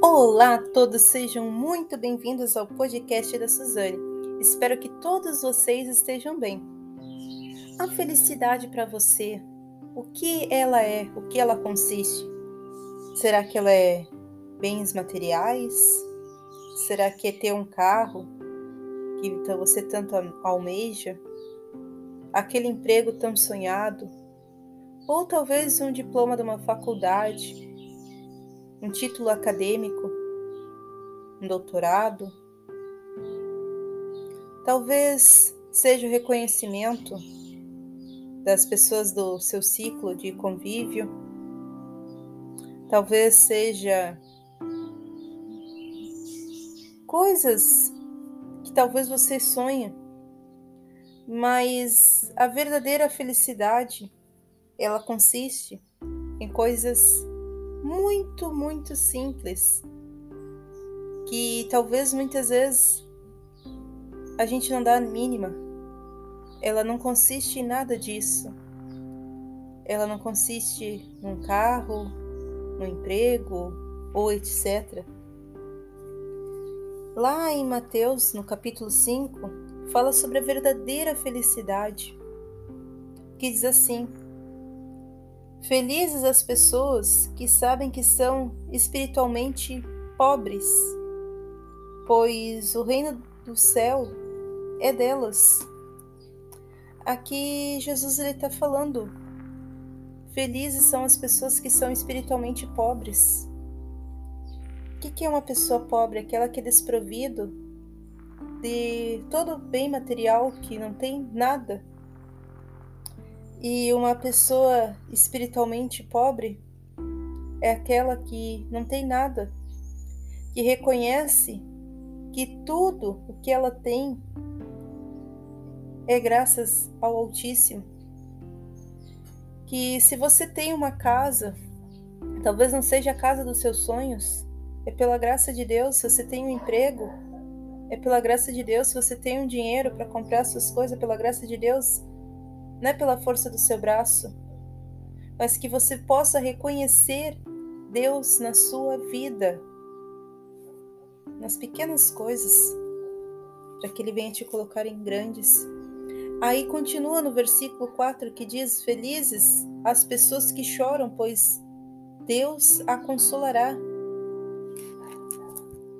Olá a todos, sejam muito bem-vindos ao podcast da Suzane. Espero que todos vocês estejam bem. A felicidade para você, o que ela é, o que ela consiste? Será que ela é bens materiais? Será que é ter um carro que você tanto almeja? Aquele emprego tão sonhado? Ou talvez um diploma de uma faculdade? Um título acadêmico, um doutorado. Talvez seja o reconhecimento das pessoas do seu ciclo de convívio. Talvez seja coisas que talvez você sonha, mas a verdadeira felicidade ela consiste em coisas muito, muito simples, que talvez muitas vezes a gente não dá a mínima. Ela não consiste em nada disso. Ela não consiste num carro, no emprego ou etc. Lá em Mateus, no capítulo 5, fala sobre a verdadeira felicidade, que diz assim: Felizes as pessoas que sabem que são espiritualmente pobres, pois o reino do céu é delas. Aqui Jesus está falando: felizes são as pessoas que são espiritualmente pobres. O que, que é uma pessoa pobre? Aquela que é desprovido de todo bem material, que não tem nada e uma pessoa espiritualmente pobre é aquela que não tem nada, que reconhece que tudo o que ela tem é graças ao Altíssimo. Que se você tem uma casa, talvez não seja a casa dos seus sonhos, é pela graça de Deus. Se você tem um emprego, é pela graça de Deus. Se você tem um dinheiro para comprar suas coisas, é pela graça de Deus não é pela força do seu braço, mas que você possa reconhecer Deus na sua vida, nas pequenas coisas, para que Ele venha te colocar em grandes. Aí continua no versículo 4 que diz: Felizes as pessoas que choram, pois Deus a consolará.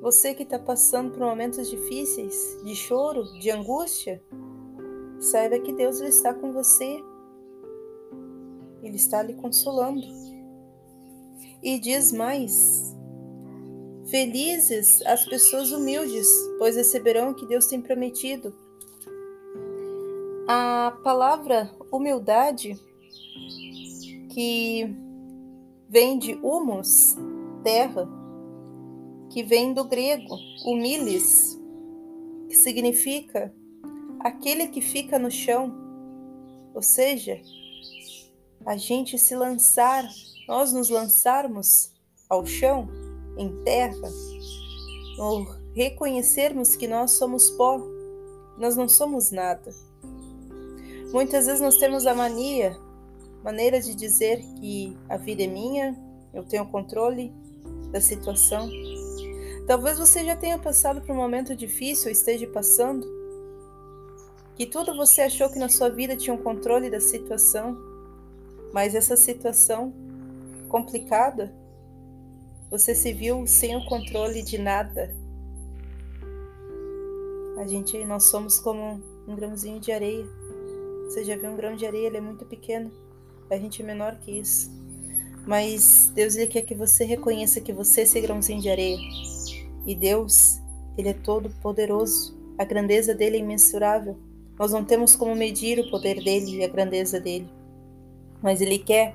Você que está passando por momentos difíceis, de choro, de angústia, Saiba que Deus está com você. Ele está lhe consolando. E diz mais: Felizes as pessoas humildes, pois receberão o que Deus tem prometido. A palavra humildade, que vem de humus, terra, que vem do grego humilis, que significa aquele que fica no chão, ou seja, a gente se lançar, nós nos lançarmos ao chão, em terra, ou reconhecermos que nós somos pó, nós não somos nada. Muitas vezes nós temos a mania, maneira de dizer que a vida é minha, eu tenho controle da situação. Talvez você já tenha passado por um momento difícil ou esteja passando, que tudo você achou que na sua vida tinha um controle da situação, mas essa situação complicada, você se viu sem o controle de nada. A gente, nós somos como um grãozinho de areia. Você já viu um grão de areia? Ele é muito pequeno. A gente é menor que isso. Mas Deus ele quer que você reconheça que você é esse grãozinho de areia. E Deus, ele é todo poderoso. A grandeza dele é imensurável. Nós não temos como medir o poder dele e a grandeza dele, mas ele quer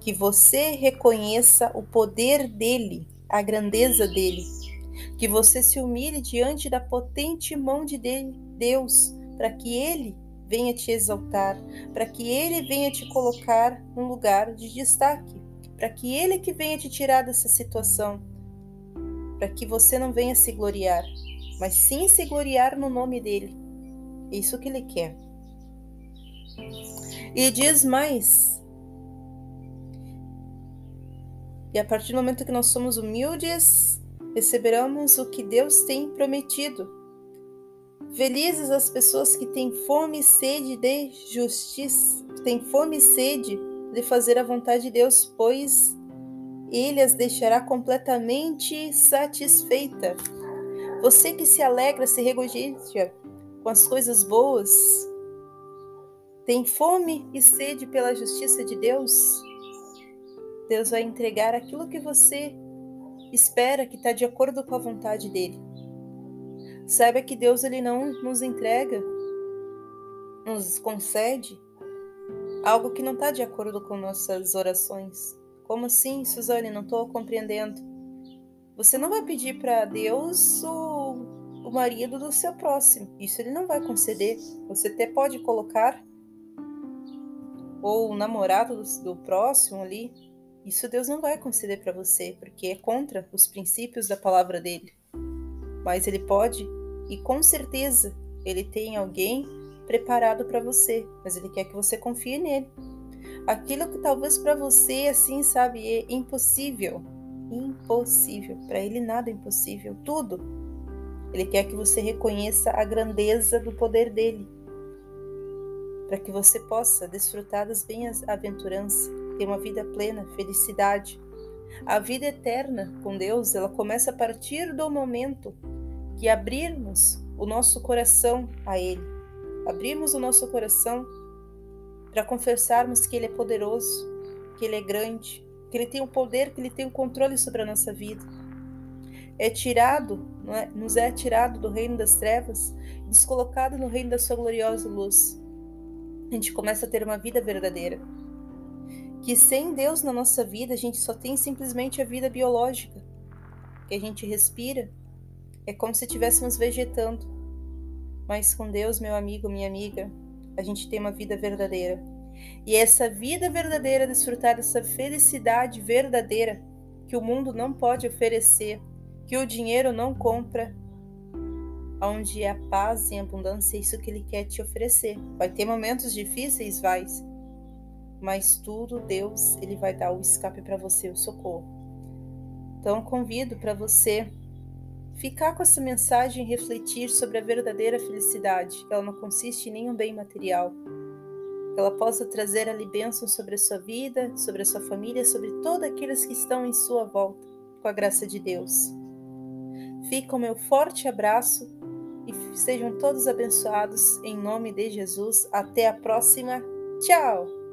que você reconheça o poder dele, a grandeza dele, que você se humilhe diante da potente mão de Deus, para que ele venha te exaltar, para que ele venha te colocar num lugar de destaque, para que ele que venha te tirar dessa situação, para que você não venha se gloriar, mas sim se gloriar no nome dele isso que ele quer. E diz mais. E a partir do momento que nós somos humildes, receberemos o que Deus tem prometido. Felizes as pessoas que têm fome e sede de justiça, têm fome e sede de fazer a vontade de Deus, pois ele as deixará completamente satisfeita. Você que se alegra, se regozija com as coisas boas, tem fome e sede pela justiça de Deus? Deus vai entregar aquilo que você espera que está de acordo com a vontade dele. Saiba que Deus ele não nos entrega, nos concede algo que não está de acordo com nossas orações. Como assim, Suzane? Não estou compreendendo. Você não vai pedir para Deus marido do seu próximo. Isso ele não vai conceder. Você até pode colocar ou o namorado do, do próximo ali. Isso Deus não vai conceder para você, porque é contra os princípios da palavra dele. Mas ele pode, e com certeza ele tem alguém preparado para você, mas ele quer que você confie nele. Aquilo que talvez para você assim, sabe, é impossível. Impossível. Para ele nada é impossível, tudo. Ele quer que você reconheça a grandeza do poder dele. Para que você possa desfrutar das bem-aventuranças, ter uma vida plena, felicidade. A vida eterna com Deus, ela começa a partir do momento que abrirmos o nosso coração a ele abrirmos o nosso coração para confessarmos que Ele é poderoso, que Ele é grande, que Ele tem o poder, que Ele tem o controle sobre a nossa vida. É tirado, é? nos é tirado do reino das trevas, descolocado no reino da Sua gloriosa luz. A gente começa a ter uma vida verdadeira. Que sem Deus na nossa vida, a gente só tem simplesmente a vida biológica, que a gente respira. É como se estivéssemos vegetando mas com Deus, meu amigo, minha amiga, a gente tem uma vida verdadeira. E essa vida verdadeira, desfrutar dessa felicidade verdadeira que o mundo não pode oferecer, que o dinheiro não compra, onde é a paz e a abundância, é isso que ele quer te oferecer. Vai ter momentos difíceis, vai, mas tudo Deus, ele vai dar o escape para você, o socorro. Então convido para você Ficar com essa mensagem e refletir sobre a verdadeira felicidade, que ela não consiste em nenhum bem material. Que ela possa trazer ali bênção sobre a sua vida, sobre a sua família, sobre todos aqueles que estão em sua volta, com a graça de Deus. Fica o meu forte abraço e sejam todos abençoados em nome de Jesus. Até a próxima. Tchau!